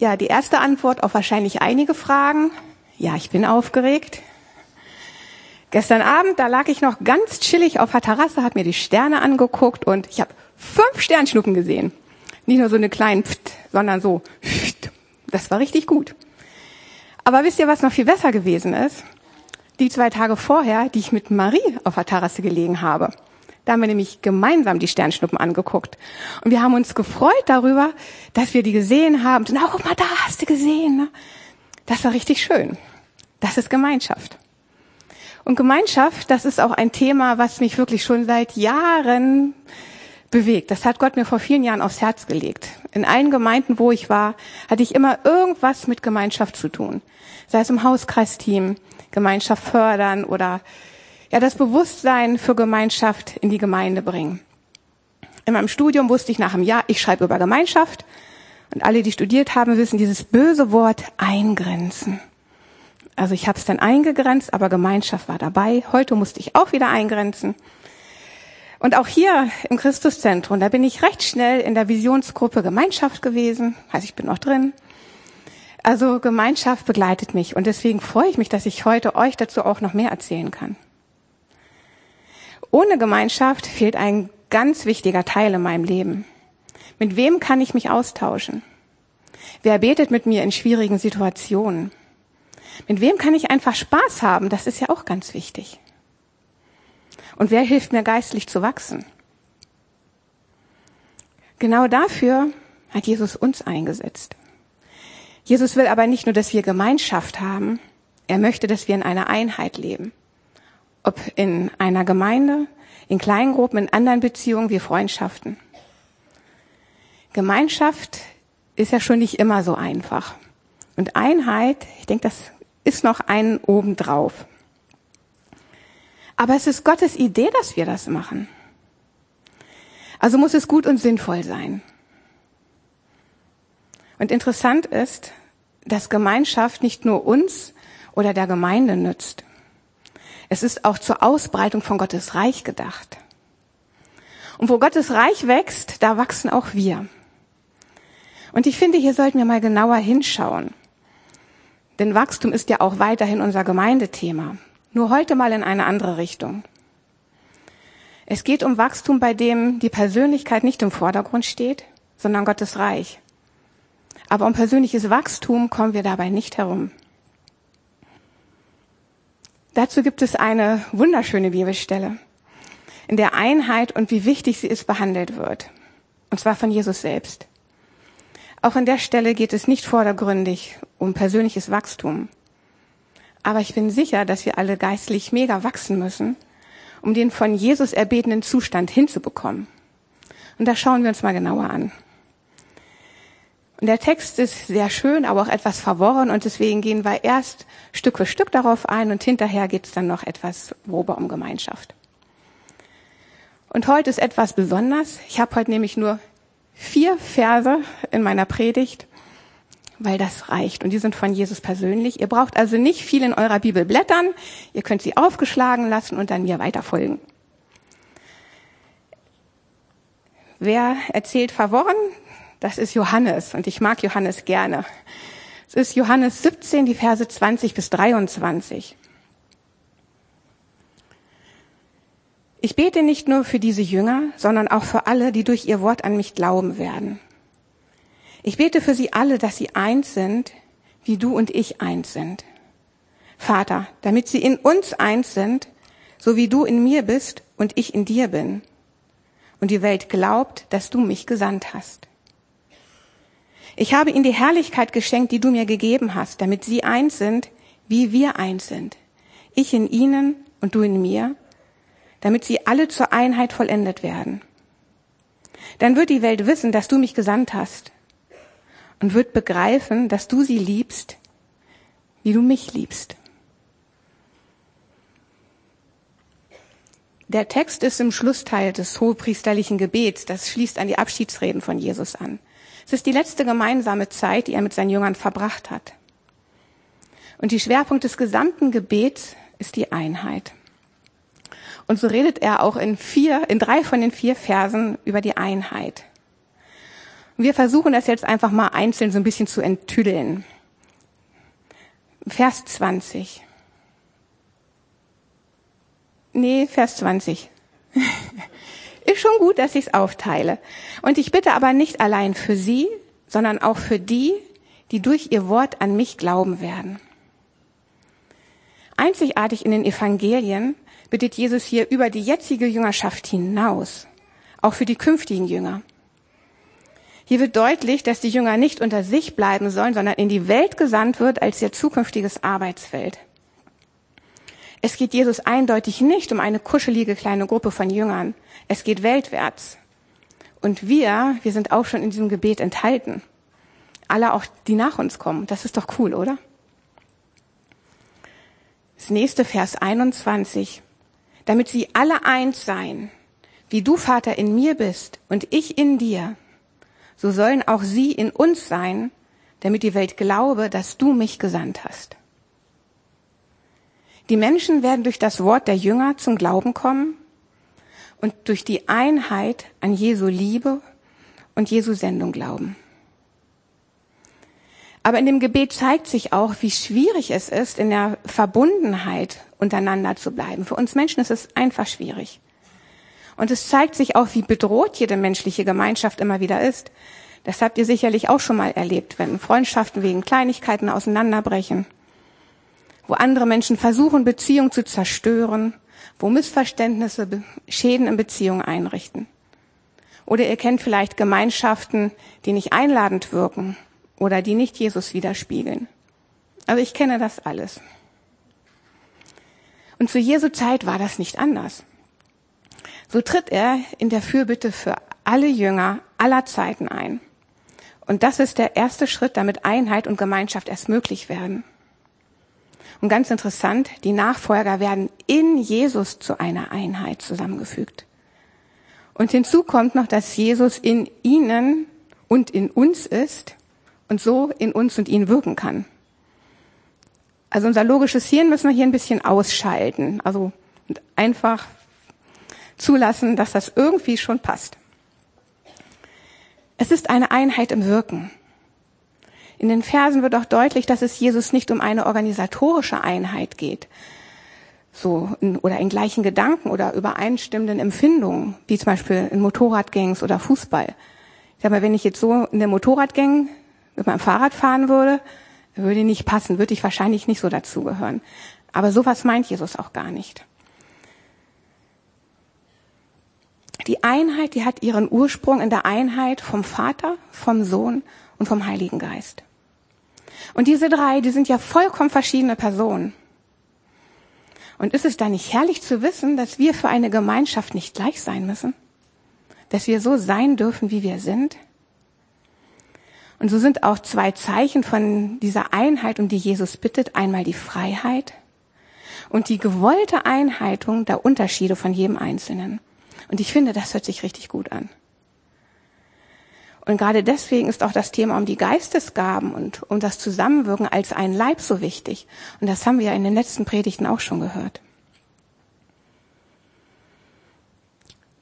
Ja, die erste Antwort auf wahrscheinlich einige Fragen. Ja, ich bin aufgeregt. Gestern Abend, da lag ich noch ganz chillig auf der Terrasse, habe mir die Sterne angeguckt und ich habe fünf Sternschnuppen gesehen. Nicht nur so eine kleinen Pft, sondern so Pft. Das war richtig gut. Aber wisst ihr, was noch viel besser gewesen ist? Die zwei Tage vorher, die ich mit Marie auf der Terrasse gelegen habe. Da haben wir nämlich gemeinsam die Sternschnuppen angeguckt. Und wir haben uns gefreut darüber, dass wir die gesehen haben. Na, guck mal, da hast du gesehen. Ne? Das war richtig schön. Das ist Gemeinschaft. Und Gemeinschaft, das ist auch ein Thema, was mich wirklich schon seit Jahren bewegt. Das hat Gott mir vor vielen Jahren aufs Herz gelegt. In allen Gemeinden, wo ich war, hatte ich immer irgendwas mit Gemeinschaft zu tun. Sei es im Hauskreisteam, Gemeinschaft fördern oder ja, das Bewusstsein für Gemeinschaft in die Gemeinde bringen. In meinem Studium wusste ich nach einem Jahr, ich schreibe über Gemeinschaft. Und alle, die studiert haben, wissen dieses böse Wort eingrenzen. Also ich habe es dann eingegrenzt, aber Gemeinschaft war dabei. Heute musste ich auch wieder eingrenzen. Und auch hier im Christuszentrum, da bin ich recht schnell in der Visionsgruppe Gemeinschaft gewesen. Also ich bin noch drin. Also Gemeinschaft begleitet mich und deswegen freue ich mich, dass ich heute euch dazu auch noch mehr erzählen kann. Ohne Gemeinschaft fehlt ein ganz wichtiger Teil in meinem Leben. Mit wem kann ich mich austauschen? Wer betet mit mir in schwierigen Situationen? Mit wem kann ich einfach Spaß haben? Das ist ja auch ganz wichtig. Und wer hilft mir geistlich zu wachsen? Genau dafür hat Jesus uns eingesetzt. Jesus will aber nicht nur, dass wir Gemeinschaft haben, er möchte, dass wir in einer Einheit leben. Ob in einer Gemeinde, in Kleingruppen, in anderen Beziehungen wie Freundschaften. Gemeinschaft ist ja schon nicht immer so einfach. Und Einheit, ich denke, das ist noch ein obendrauf. Aber es ist Gottes Idee, dass wir das machen. Also muss es gut und sinnvoll sein. Und interessant ist, dass Gemeinschaft nicht nur uns oder der Gemeinde nützt. Es ist auch zur Ausbreitung von Gottes Reich gedacht. Und wo Gottes Reich wächst, da wachsen auch wir. Und ich finde, hier sollten wir mal genauer hinschauen. Denn Wachstum ist ja auch weiterhin unser Gemeindethema. Nur heute mal in eine andere Richtung. Es geht um Wachstum, bei dem die Persönlichkeit nicht im Vordergrund steht, sondern Gottes Reich. Aber um persönliches Wachstum kommen wir dabei nicht herum. Dazu gibt es eine wunderschöne Bibelstelle, in der Einheit und wie wichtig sie ist behandelt wird. Und zwar von Jesus selbst. Auch an der Stelle geht es nicht vordergründig um persönliches Wachstum, aber ich bin sicher, dass wir alle geistlich mega wachsen müssen, um den von Jesus erbetenen Zustand hinzubekommen. Und da schauen wir uns mal genauer an. Und der Text ist sehr schön, aber auch etwas verworren und deswegen gehen wir erst Stück für Stück darauf ein und hinterher geht es dann noch etwas grober um Gemeinschaft. Und heute ist etwas besonders. Ich habe heute nämlich nur vier Verse in meiner Predigt weil das reicht. Und die sind von Jesus persönlich. Ihr braucht also nicht viel in eurer Bibel blättern. Ihr könnt sie aufgeschlagen lassen und dann mir weiterfolgen. Wer erzählt verworren? Das ist Johannes und ich mag Johannes gerne. Es ist Johannes 17, die Verse 20 bis 23. Ich bete nicht nur für diese Jünger, sondern auch für alle, die durch ihr Wort an mich glauben werden. Ich bete für sie alle, dass sie eins sind, wie du und ich eins sind. Vater, damit sie in uns eins sind, so wie du in mir bist und ich in dir bin. Und die Welt glaubt, dass du mich gesandt hast. Ich habe ihnen die Herrlichkeit geschenkt, die du mir gegeben hast, damit sie eins sind, wie wir eins sind. Ich in ihnen und du in mir, damit sie alle zur Einheit vollendet werden. Dann wird die Welt wissen, dass du mich gesandt hast und wird begreifen, dass du sie liebst, wie du mich liebst. Der Text ist im Schlussteil des hohepriesterlichen Gebets. Das schließt an die Abschiedsreden von Jesus an. Es ist die letzte gemeinsame Zeit, die er mit seinen Jüngern verbracht hat. Und die Schwerpunkt des gesamten Gebets ist die Einheit. Und so redet er auch in vier, in drei von den vier Versen über die Einheit. wir versuchen das jetzt einfach mal einzeln so ein bisschen zu enttüdeln. Vers 20. Nee, Vers 20. Schon gut, dass ich es aufteile. Und ich bitte aber nicht allein für Sie, sondern auch für die, die durch ihr Wort an mich glauben werden. Einzigartig in den Evangelien bittet Jesus hier über die jetzige Jüngerschaft hinaus, auch für die künftigen Jünger. Hier wird deutlich, dass die Jünger nicht unter sich bleiben sollen, sondern in die Welt gesandt wird als ihr zukünftiges Arbeitsfeld. Es geht Jesus eindeutig nicht um eine kuschelige kleine Gruppe von Jüngern. Es geht weltwärts. Und wir, wir sind auch schon in diesem Gebet enthalten. Alle auch, die nach uns kommen. Das ist doch cool, oder? Das nächste Vers 21. Damit sie alle eins seien, wie du Vater in mir bist und ich in dir, so sollen auch sie in uns sein, damit die Welt glaube, dass du mich gesandt hast. Die Menschen werden durch das Wort der Jünger zum Glauben kommen und durch die Einheit an Jesu Liebe und Jesu Sendung glauben. Aber in dem Gebet zeigt sich auch, wie schwierig es ist, in der Verbundenheit untereinander zu bleiben. Für uns Menschen ist es einfach schwierig. Und es zeigt sich auch, wie bedroht jede menschliche Gemeinschaft immer wieder ist. Das habt ihr sicherlich auch schon mal erlebt, wenn Freundschaften wegen Kleinigkeiten auseinanderbrechen wo andere Menschen versuchen, Beziehungen zu zerstören, wo Missverständnisse Schäden in Beziehungen einrichten. Oder ihr kennt vielleicht Gemeinschaften, die nicht einladend wirken oder die nicht Jesus widerspiegeln. Also ich kenne das alles. Und zu Jesu Zeit war das nicht anders. So tritt er in der Fürbitte für alle Jünger aller Zeiten ein. Und das ist der erste Schritt, damit Einheit und Gemeinschaft erst möglich werden. Und ganz interessant, die Nachfolger werden in Jesus zu einer Einheit zusammengefügt. Und hinzu kommt noch, dass Jesus in ihnen und in uns ist und so in uns und ihnen wirken kann. Also unser logisches Hirn müssen wir hier ein bisschen ausschalten. Also einfach zulassen, dass das irgendwie schon passt. Es ist eine Einheit im Wirken. In den Versen wird auch deutlich, dass es Jesus nicht um eine organisatorische Einheit geht. So, in, oder in gleichen Gedanken oder übereinstimmenden Empfindungen, wie zum Beispiel in Motorradgangs oder Fußball. Ich sag mal, wenn ich jetzt so in der Motorradgang mit meinem Fahrrad fahren würde, würde nicht passen, würde ich wahrscheinlich nicht so dazugehören. Aber sowas meint Jesus auch gar nicht. Die Einheit, die hat ihren Ursprung in der Einheit vom Vater, vom Sohn und vom Heiligen Geist. Und diese drei, die sind ja vollkommen verschiedene Personen. Und ist es da nicht herrlich zu wissen, dass wir für eine Gemeinschaft nicht gleich sein müssen? Dass wir so sein dürfen, wie wir sind? Und so sind auch zwei Zeichen von dieser Einheit, um die Jesus bittet, einmal die Freiheit und die gewollte Einhaltung der Unterschiede von jedem Einzelnen. Und ich finde, das hört sich richtig gut an. Und gerade deswegen ist auch das Thema um die Geistesgaben und um das Zusammenwirken als ein Leib so wichtig. Und das haben wir ja in den letzten Predigten auch schon gehört.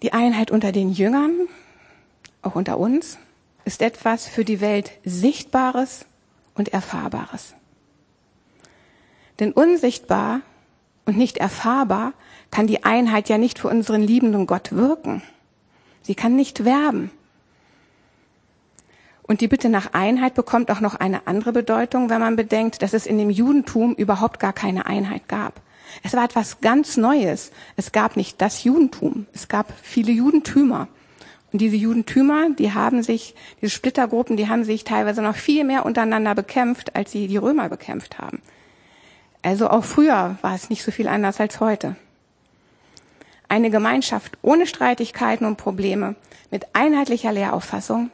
Die Einheit unter den Jüngern, auch unter uns, ist etwas für die Welt Sichtbares und Erfahrbares. Denn unsichtbar und nicht erfahrbar kann die Einheit ja nicht für unseren liebenden Gott wirken. Sie kann nicht werben. Und die Bitte nach Einheit bekommt auch noch eine andere Bedeutung, wenn man bedenkt, dass es in dem Judentum überhaupt gar keine Einheit gab. Es war etwas ganz Neues. Es gab nicht das Judentum. Es gab viele Judentümer. Und diese Judentümer, die haben sich, diese Splittergruppen, die haben sich teilweise noch viel mehr untereinander bekämpft, als sie die Römer bekämpft haben. Also auch früher war es nicht so viel anders als heute. Eine Gemeinschaft ohne Streitigkeiten und Probleme, mit einheitlicher Lehrauffassung,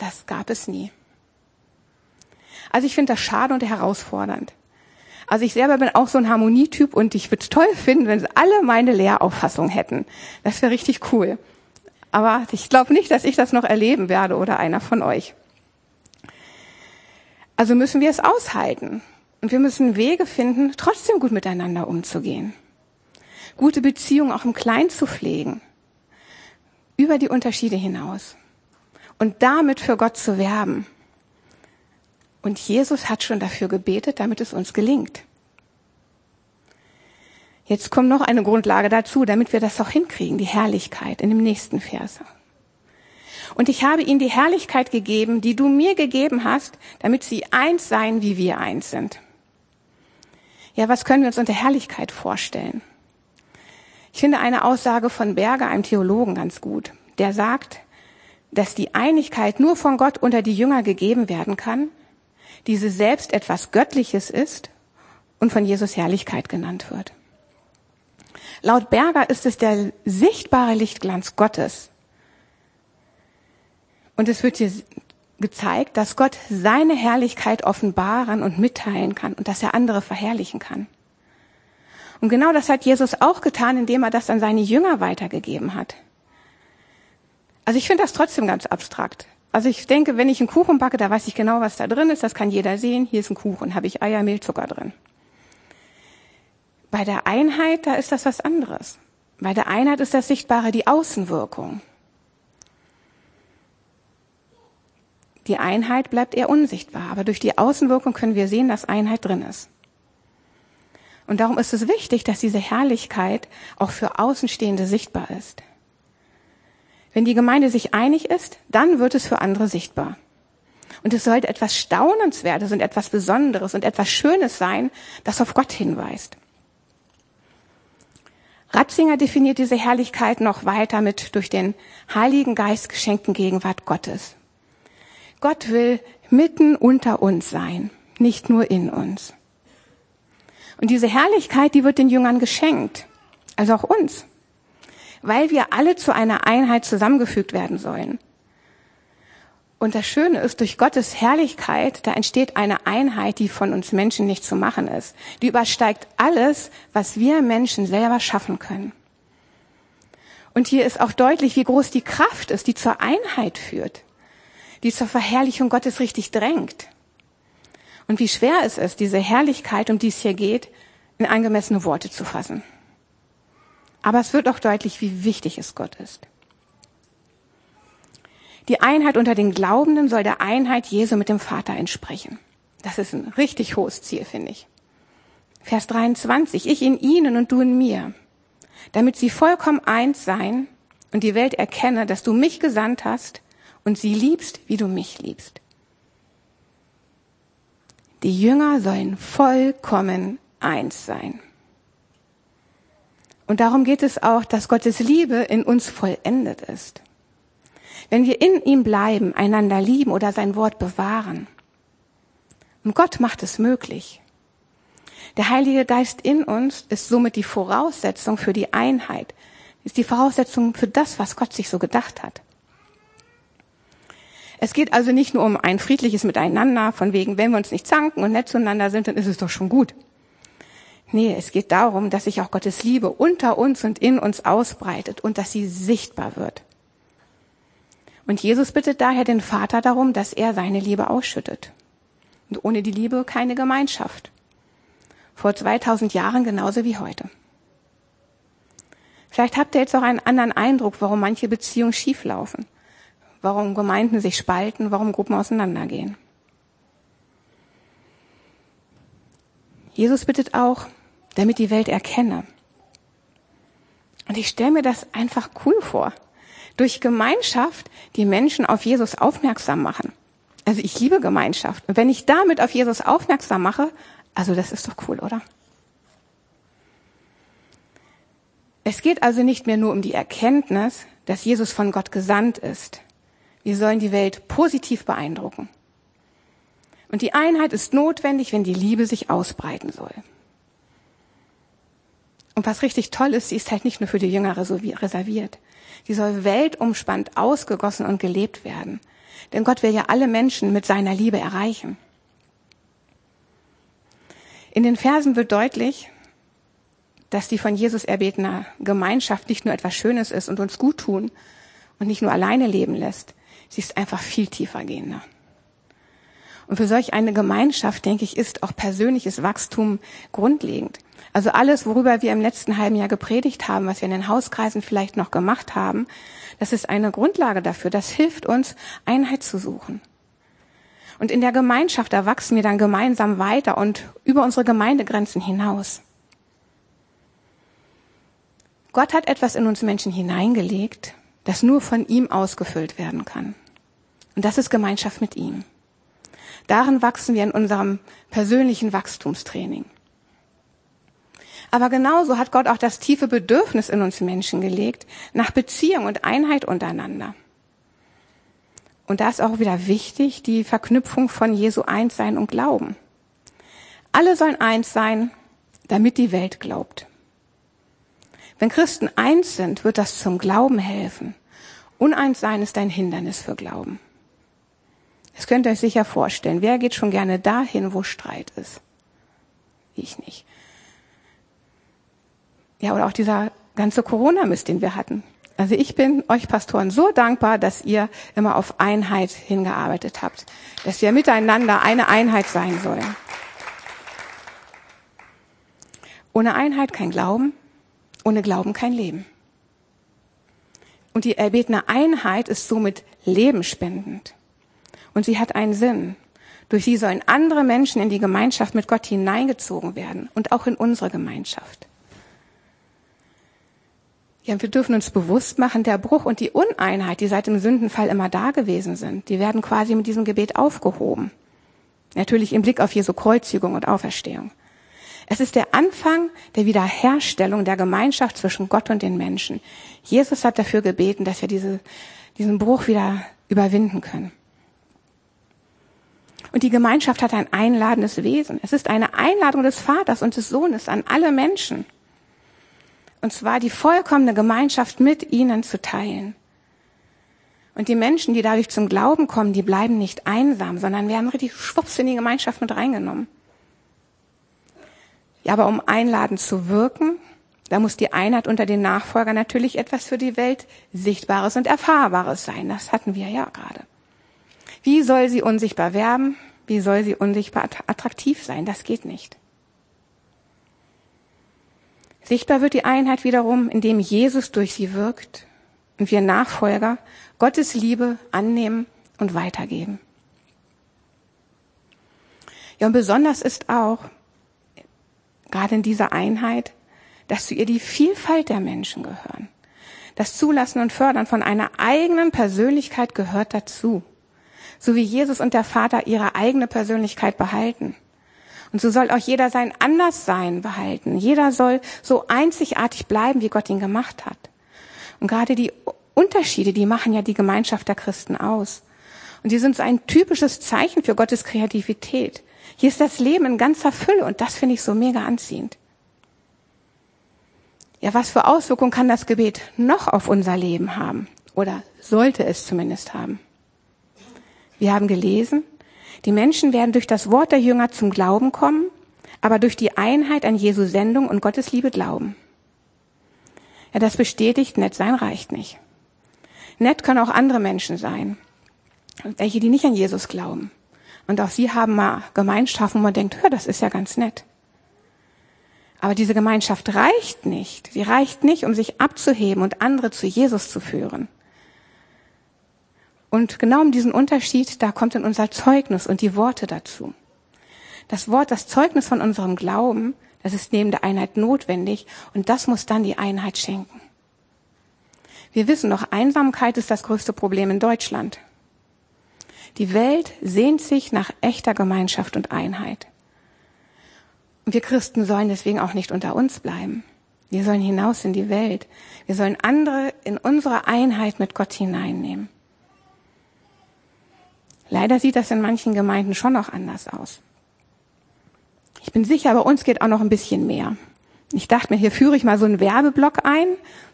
das gab es nie. Also ich finde das schade und herausfordernd. Also ich selber bin auch so ein Harmonietyp und ich würde es toll finden, wenn sie alle meine Lehrauffassung hätten. Das wäre richtig cool. Aber ich glaube nicht, dass ich das noch erleben werde oder einer von euch. Also müssen wir es aushalten. Und wir müssen Wege finden, trotzdem gut miteinander umzugehen. Gute Beziehungen auch im Kleinen zu pflegen. Über die Unterschiede hinaus und damit für Gott zu werben. Und Jesus hat schon dafür gebetet, damit es uns gelingt. Jetzt kommt noch eine Grundlage dazu, damit wir das auch hinkriegen, die Herrlichkeit in dem nächsten Vers. Und ich habe ihnen die Herrlichkeit gegeben, die du mir gegeben hast, damit sie eins seien, wie wir eins sind. Ja, was können wir uns unter Herrlichkeit vorstellen? Ich finde eine Aussage von Berger, einem Theologen, ganz gut. Der sagt, dass die Einigkeit nur von Gott unter die Jünger gegeben werden kann, diese selbst etwas Göttliches ist und von Jesus Herrlichkeit genannt wird. Laut Berger ist es der sichtbare Lichtglanz Gottes. Und es wird hier gezeigt, dass Gott seine Herrlichkeit offenbaren und mitteilen kann und dass er andere verherrlichen kann. Und genau das hat Jesus auch getan, indem er das an seine Jünger weitergegeben hat. Also ich finde das trotzdem ganz abstrakt. Also ich denke, wenn ich einen Kuchen backe, da weiß ich genau, was da drin ist. Das kann jeder sehen. Hier ist ein Kuchen, habe ich Eier, Mehl, Zucker drin. Bei der Einheit, da ist das was anderes. Bei der Einheit ist das Sichtbare die Außenwirkung. Die Einheit bleibt eher unsichtbar, aber durch die Außenwirkung können wir sehen, dass Einheit drin ist. Und darum ist es wichtig, dass diese Herrlichkeit auch für Außenstehende sichtbar ist. Wenn die Gemeinde sich einig ist, dann wird es für andere sichtbar. Und es sollte etwas Staunenswertes und etwas Besonderes und etwas Schönes sein, das auf Gott hinweist. Ratzinger definiert diese Herrlichkeit noch weiter mit durch den Heiligen Geist geschenkten Gegenwart Gottes. Gott will mitten unter uns sein, nicht nur in uns. Und diese Herrlichkeit, die wird den Jüngern geschenkt, also auch uns weil wir alle zu einer Einheit zusammengefügt werden sollen. Und das Schöne ist, durch Gottes Herrlichkeit, da entsteht eine Einheit, die von uns Menschen nicht zu machen ist. Die übersteigt alles, was wir Menschen selber schaffen können. Und hier ist auch deutlich, wie groß die Kraft ist, die zur Einheit führt, die zur Verherrlichung Gottes richtig drängt. Und wie schwer es ist, diese Herrlichkeit, um die es hier geht, in angemessene Worte zu fassen. Aber es wird auch deutlich, wie wichtig es Gott ist. Die Einheit unter den Glaubenden soll der Einheit Jesu mit dem Vater entsprechen. Das ist ein richtig hohes Ziel, finde ich. Vers 23. Ich in ihnen und du in mir, damit sie vollkommen eins sein und die Welt erkenne, dass du mich gesandt hast und sie liebst, wie du mich liebst. Die Jünger sollen vollkommen eins sein. Und darum geht es auch, dass Gottes Liebe in uns vollendet ist. Wenn wir in ihm bleiben, einander lieben oder sein Wort bewahren. Und Gott macht es möglich. Der Heilige Geist in uns ist somit die Voraussetzung für die Einheit, ist die Voraussetzung für das, was Gott sich so gedacht hat. Es geht also nicht nur um ein friedliches Miteinander, von wegen, wenn wir uns nicht zanken und nett zueinander sind, dann ist es doch schon gut. Nee, es geht darum, dass sich auch Gottes Liebe unter uns und in uns ausbreitet und dass sie sichtbar wird. Und Jesus bittet daher den Vater darum, dass er seine Liebe ausschüttet. Und ohne die Liebe keine Gemeinschaft. Vor 2000 Jahren genauso wie heute. Vielleicht habt ihr jetzt auch einen anderen Eindruck, warum manche Beziehungen schieflaufen, warum Gemeinden sich spalten, warum Gruppen auseinandergehen. Jesus bittet auch, damit die Welt erkenne. Und ich stelle mir das einfach cool vor. Durch Gemeinschaft die Menschen auf Jesus aufmerksam machen. Also ich liebe Gemeinschaft. Und wenn ich damit auf Jesus aufmerksam mache, also das ist doch cool, oder? Es geht also nicht mehr nur um die Erkenntnis, dass Jesus von Gott gesandt ist. Wir sollen die Welt positiv beeindrucken. Und die Einheit ist notwendig, wenn die Liebe sich ausbreiten soll. Und was richtig toll ist, sie ist halt nicht nur für die Jünger reserviert. Sie soll weltumspannt ausgegossen und gelebt werden. Denn Gott will ja alle Menschen mit seiner Liebe erreichen. In den Versen wird deutlich, dass die von Jesus erbetene Gemeinschaft nicht nur etwas Schönes ist und uns gut tun und nicht nur alleine leben lässt. Sie ist einfach viel tiefer gehender. Und für solch eine Gemeinschaft, denke ich, ist auch persönliches Wachstum grundlegend. Also alles, worüber wir im letzten halben Jahr gepredigt haben, was wir in den Hauskreisen vielleicht noch gemacht haben, das ist eine Grundlage dafür. Das hilft uns, Einheit zu suchen. Und in der Gemeinschaft, da wachsen wir dann gemeinsam weiter und über unsere Gemeindegrenzen hinaus. Gott hat etwas in uns Menschen hineingelegt, das nur von ihm ausgefüllt werden kann. Und das ist Gemeinschaft mit ihm. Darin wachsen wir in unserem persönlichen Wachstumstraining. Aber genauso hat Gott auch das tiefe Bedürfnis in uns Menschen gelegt nach Beziehung und Einheit untereinander. Und da ist auch wieder wichtig die Verknüpfung von Jesu Einssein und Glauben. Alle sollen eins sein, damit die Welt glaubt. Wenn Christen eins sind, wird das zum Glauben helfen. Uneins sein ist ein Hindernis für Glauben. Das könnt ihr euch sicher vorstellen. Wer geht schon gerne dahin, wo Streit ist? Ich nicht. Ja, oder auch dieser ganze Corona-Mist, den wir hatten. Also ich bin euch Pastoren so dankbar, dass ihr immer auf Einheit hingearbeitet habt, dass wir miteinander eine Einheit sein sollen. Ohne Einheit kein Glauben, ohne Glauben kein Leben. Und die erbetene Einheit ist somit lebenspendend. Und sie hat einen Sinn. Durch sie sollen andere Menschen in die Gemeinschaft mit Gott hineingezogen werden und auch in unsere Gemeinschaft. Ja, wir dürfen uns bewusst machen, der Bruch und die Uneinheit, die seit dem Sündenfall immer da gewesen sind, die werden quasi mit diesem Gebet aufgehoben. Natürlich im Blick auf Jesu Kreuzigung und Auferstehung. Es ist der Anfang der Wiederherstellung der Gemeinschaft zwischen Gott und den Menschen. Jesus hat dafür gebeten, dass wir diese, diesen Bruch wieder überwinden können. Und die Gemeinschaft hat ein einladendes Wesen. Es ist eine Einladung des Vaters und des Sohnes an alle Menschen. Und zwar die vollkommene Gemeinschaft mit ihnen zu teilen. Und die Menschen, die dadurch zum Glauben kommen, die bleiben nicht einsam, sondern werden richtig schwupps in die Gemeinschaft mit reingenommen. Ja, aber um einladend zu wirken, da muss die Einheit unter den Nachfolgern natürlich etwas für die Welt Sichtbares und Erfahrbares sein. Das hatten wir ja gerade. Wie soll sie unsichtbar werben? Wie soll sie unsichtbar attraktiv sein? Das geht nicht. Sichtbar wird die Einheit wiederum, indem Jesus durch sie wirkt und wir Nachfolger Gottes Liebe annehmen und weitergeben. Ja, und besonders ist auch, gerade in dieser Einheit, dass zu ihr die Vielfalt der Menschen gehören. Das Zulassen und Fördern von einer eigenen Persönlichkeit gehört dazu. So wie Jesus und der Vater ihre eigene Persönlichkeit behalten. Und so soll auch jeder sein Anderssein behalten. Jeder soll so einzigartig bleiben, wie Gott ihn gemacht hat. Und gerade die Unterschiede, die machen ja die Gemeinschaft der Christen aus. Und die sind so ein typisches Zeichen für Gottes Kreativität. Hier ist das Leben in ganzer Fülle und das finde ich so mega anziehend. Ja, was für Auswirkungen kann das Gebet noch auf unser Leben haben? Oder sollte es zumindest haben? Wir haben gelesen, die Menschen werden durch das Wort der Jünger zum Glauben kommen, aber durch die Einheit an Jesu Sendung und Gottes Liebe glauben. Ja, das bestätigt, nett sein reicht nicht. Nett können auch andere Menschen sein, welche, die nicht an Jesus glauben. Und auch sie haben mal Gemeinschaft, wo man denkt, hör, das ist ja ganz nett. Aber diese Gemeinschaft reicht nicht. Sie reicht nicht, um sich abzuheben und andere zu Jesus zu führen. Und genau um diesen Unterschied, da kommt in unser Zeugnis und die Worte dazu. Das Wort, das Zeugnis von unserem Glauben, das ist neben der Einheit notwendig und das muss dann die Einheit schenken. Wir wissen noch, Einsamkeit ist das größte Problem in Deutschland. Die Welt sehnt sich nach echter Gemeinschaft und Einheit. Und wir Christen sollen deswegen auch nicht unter uns bleiben. Wir sollen hinaus in die Welt. Wir sollen andere in unsere Einheit mit Gott hineinnehmen. Leider sieht das in manchen Gemeinden schon noch anders aus. Ich bin sicher, bei uns geht auch noch ein bisschen mehr. Ich dachte mir, hier führe ich mal so einen Werbeblock ein.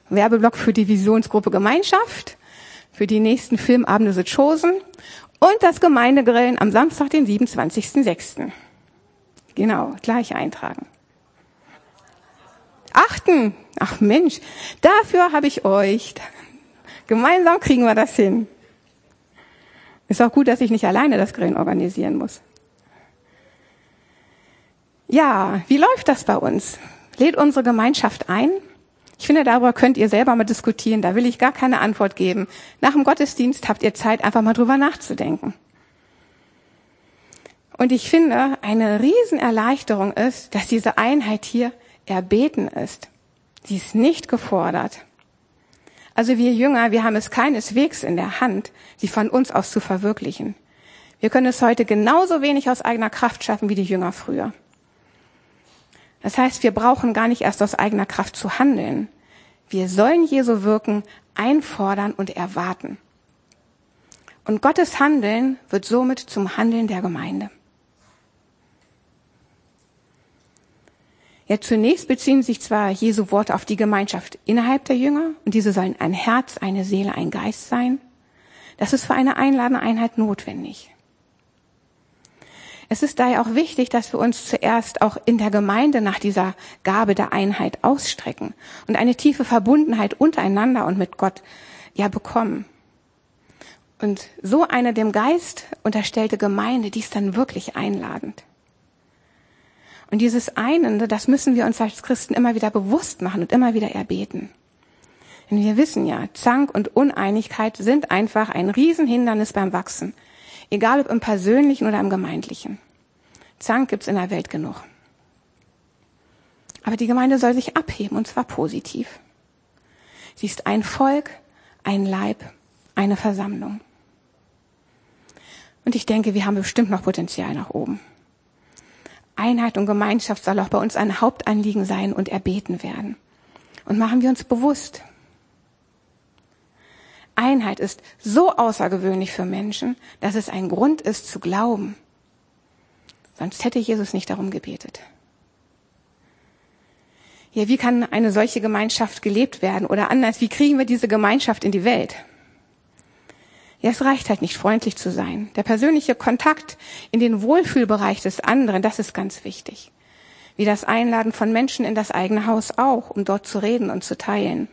Werbeblock für die Visionsgruppe Gemeinschaft, für die nächsten Filmabende The Chosen und das Gemeindegrillen am Samstag, den 27.06. Genau, gleich eintragen. Achten. Ach Mensch, dafür habe ich euch. Gemeinsam kriegen wir das hin. Ist auch gut, dass ich nicht alleine das Grillen organisieren muss. Ja, wie läuft das bei uns? lädt unsere Gemeinschaft ein. Ich finde, darüber könnt ihr selber mal diskutieren. Da will ich gar keine Antwort geben. Nach dem Gottesdienst habt ihr Zeit, einfach mal drüber nachzudenken. Und ich finde, eine Riesenerleichterung ist, dass diese Einheit hier erbeten ist. Sie ist nicht gefordert. Also wir Jünger, wir haben es keineswegs in der Hand, sie von uns aus zu verwirklichen. Wir können es heute genauso wenig aus eigener Kraft schaffen wie die Jünger früher. Das heißt, wir brauchen gar nicht erst aus eigener Kraft zu handeln. Wir sollen Jesu wirken, einfordern und erwarten. Und Gottes Handeln wird somit zum Handeln der Gemeinde. Ja, zunächst beziehen sich zwar Jesu Worte auf die Gemeinschaft innerhalb der Jünger und diese sollen ein Herz, eine Seele, ein Geist sein. Das ist für eine einladende Einheit notwendig. Es ist daher auch wichtig, dass wir uns zuerst auch in der Gemeinde nach dieser Gabe der Einheit ausstrecken und eine tiefe Verbundenheit untereinander und mit Gott ja bekommen. Und so eine dem Geist unterstellte Gemeinde, die ist dann wirklich einladend. Und dieses Einende, das müssen wir uns als Christen immer wieder bewusst machen und immer wieder erbeten. Denn wir wissen ja, Zank und Uneinigkeit sind einfach ein Riesenhindernis beim Wachsen. Egal ob im persönlichen oder im gemeindlichen. Zank gibt's in der Welt genug. Aber die Gemeinde soll sich abheben und zwar positiv. Sie ist ein Volk, ein Leib, eine Versammlung. Und ich denke, wir haben bestimmt noch Potenzial nach oben. Einheit und Gemeinschaft soll auch bei uns ein Hauptanliegen sein und erbeten werden. Und machen wir uns bewusst. Einheit ist so außergewöhnlich für Menschen, dass es ein Grund ist zu glauben. Sonst hätte Jesus nicht darum gebetet. Ja, wie kann eine solche Gemeinschaft gelebt werden? Oder anders, wie kriegen wir diese Gemeinschaft in die Welt? Ja, es reicht halt nicht, freundlich zu sein. Der persönliche Kontakt in den Wohlfühlbereich des anderen, das ist ganz wichtig. Wie das Einladen von Menschen in das eigene Haus auch, um dort zu reden und zu teilen.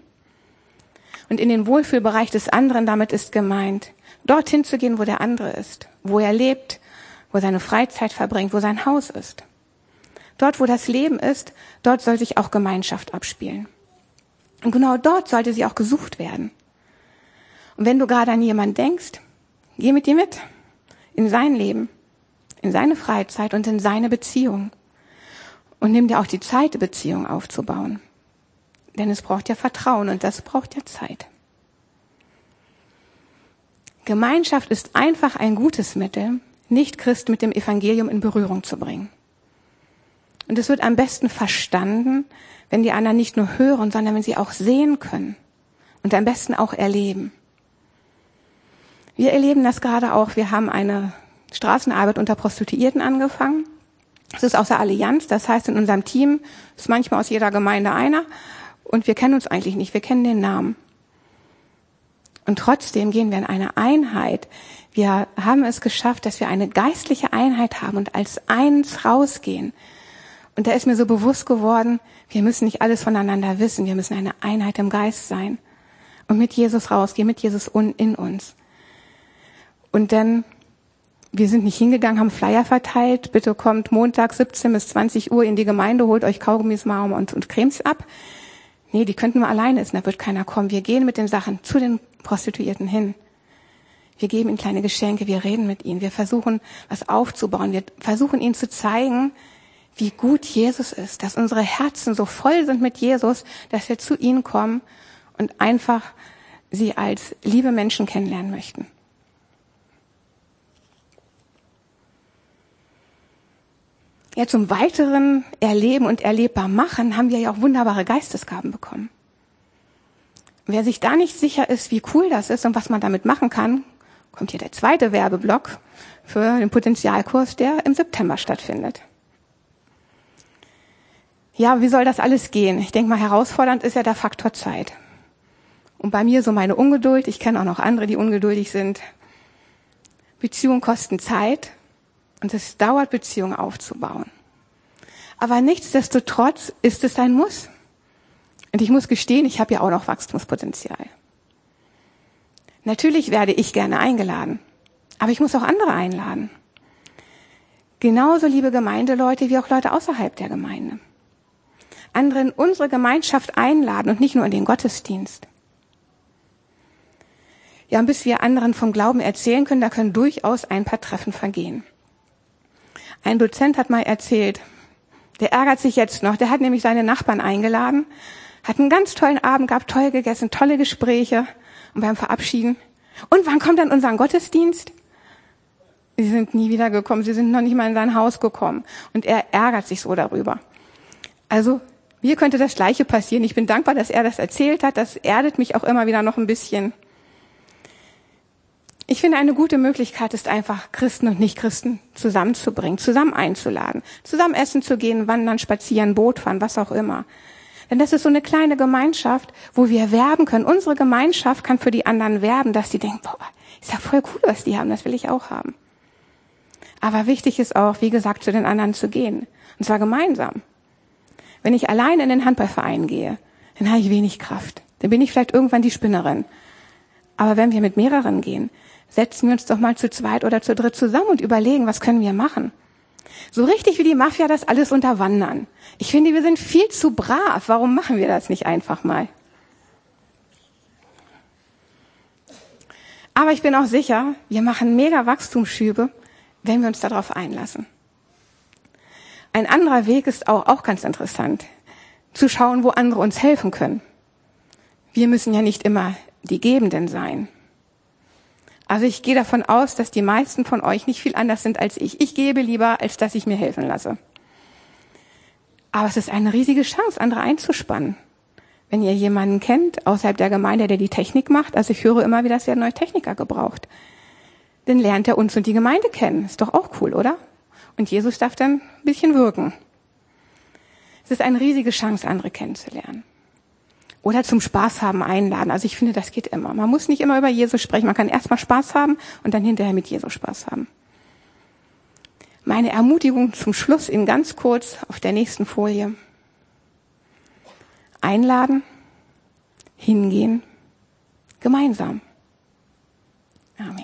Und in den Wohlfühlbereich des anderen, damit ist gemeint, dorthin zu gehen, wo der andere ist, wo er lebt, wo seine Freizeit verbringt, wo sein Haus ist. Dort, wo das Leben ist, dort soll sich auch Gemeinschaft abspielen. Und genau dort sollte sie auch gesucht werden. Und wenn du gerade an jemanden denkst, geh mit dir mit. In sein Leben, in seine Freizeit und in seine Beziehung. Und nimm dir auch die Zeit, die Beziehung aufzubauen. Denn es braucht ja Vertrauen und das braucht ja Zeit. Gemeinschaft ist einfach ein gutes Mittel, nicht Christ mit dem Evangelium in Berührung zu bringen. Und es wird am besten verstanden, wenn die anderen nicht nur hören, sondern wenn sie auch sehen können und am besten auch erleben. Wir erleben das gerade auch. Wir haben eine Straßenarbeit unter Prostituierten angefangen. Es ist aus der Allianz, das heißt in unserem Team ist manchmal aus jeder Gemeinde einer und wir kennen uns eigentlich nicht, wir kennen den Namen. Und trotzdem gehen wir in eine Einheit. Wir haben es geschafft, dass wir eine geistliche Einheit haben und als eins rausgehen. Und da ist mir so bewusst geworden, wir müssen nicht alles voneinander wissen, wir müssen eine Einheit im Geist sein und mit Jesus rausgehen, mit Jesus in uns. Und dann, wir sind nicht hingegangen, haben Flyer verteilt. Bitte kommt Montag 17 bis 20 Uhr in die Gemeinde, holt euch Kaugummis, Marm und, und Cremes ab. Nee, die könnten wir alleine essen, da wird keiner kommen. Wir gehen mit den Sachen zu den Prostituierten hin. Wir geben ihnen kleine Geschenke, wir reden mit ihnen, wir versuchen, was aufzubauen, wir versuchen ihnen zu zeigen, wie gut Jesus ist, dass unsere Herzen so voll sind mit Jesus, dass wir zu ihnen kommen und einfach sie als liebe Menschen kennenlernen möchten. Ja, zum weiteren Erleben und erlebbar machen haben wir ja auch wunderbare Geistesgaben bekommen. Wer sich da nicht sicher ist, wie cool das ist und was man damit machen kann, kommt hier der zweite Werbeblock für den Potenzialkurs, der im September stattfindet. Ja, wie soll das alles gehen? Ich denke mal, herausfordernd ist ja der Faktor Zeit. Und bei mir so meine Ungeduld. Ich kenne auch noch andere, die ungeduldig sind. Beziehungen kosten Zeit und es dauert, Beziehungen aufzubauen. Aber nichtsdestotrotz ist es ein Muss. Und ich muss gestehen, ich habe ja auch noch Wachstumspotenzial. Natürlich werde ich gerne eingeladen, aber ich muss auch andere einladen. Genauso liebe Gemeindeleute wie auch Leute außerhalb der Gemeinde. andere in unsere Gemeinschaft einladen und nicht nur in den Gottesdienst. Ja, und bis wir anderen vom Glauben erzählen können, da können durchaus ein paar Treffen vergehen. Ein Dozent hat mal erzählt, der ärgert sich jetzt noch, der hat nämlich seine Nachbarn eingeladen, hat einen ganz tollen Abend gehabt, toll gegessen, tolle Gespräche und beim Verabschieden. Und wann kommt dann unser Gottesdienst? Sie sind nie wieder gekommen, sie sind noch nicht mal in sein Haus gekommen. Und er ärgert sich so darüber. Also, mir könnte das Gleiche passieren. Ich bin dankbar, dass er das erzählt hat. Das erdet mich auch immer wieder noch ein bisschen. Ich finde, eine gute Möglichkeit ist einfach, Christen und Nichtchristen zusammenzubringen, zusammen einzuladen, zusammen essen zu gehen, wandern, spazieren, Boot fahren, was auch immer. Denn das ist so eine kleine Gemeinschaft, wo wir werben können. Unsere Gemeinschaft kann für die anderen werben, dass sie denken, boah, ist ja voll cool, was die haben, das will ich auch haben. Aber wichtig ist auch, wie gesagt, zu den anderen zu gehen. Und zwar gemeinsam. Wenn ich allein in den Handballverein gehe, dann habe ich wenig Kraft. Dann bin ich vielleicht irgendwann die Spinnerin. Aber wenn wir mit mehreren gehen, setzen wir uns doch mal zu zweit oder zu dritt zusammen und überlegen, was können wir machen. So richtig wie die Mafia das alles unterwandern. Ich finde, wir sind viel zu brav. Warum machen wir das nicht einfach mal? Aber ich bin auch sicher, wir machen mega Wachstumsschübe, wenn wir uns darauf einlassen. Ein anderer Weg ist auch, auch ganz interessant, zu schauen, wo andere uns helfen können. Wir müssen ja nicht immer die Gebenden sein. Also ich gehe davon aus, dass die meisten von euch nicht viel anders sind als ich. Ich gebe lieber, als dass ich mir helfen lasse. Aber es ist eine riesige Chance, andere einzuspannen. Wenn ihr jemanden kennt außerhalb der Gemeinde, der die Technik macht, also ich höre immer wieder, dass er neue Techniker gebraucht, dann lernt er uns und die Gemeinde kennen. Ist doch auch cool, oder? Und Jesus darf dann ein bisschen wirken. Es ist eine riesige Chance, andere kennenzulernen. Oder zum Spaß haben einladen. Also ich finde, das geht immer. Man muss nicht immer über Jesus sprechen. Man kann erstmal Spaß haben und dann hinterher mit Jesus Spaß haben. Meine Ermutigung zum Schluss in ganz kurz auf der nächsten Folie. Einladen, hingehen, gemeinsam. Amen.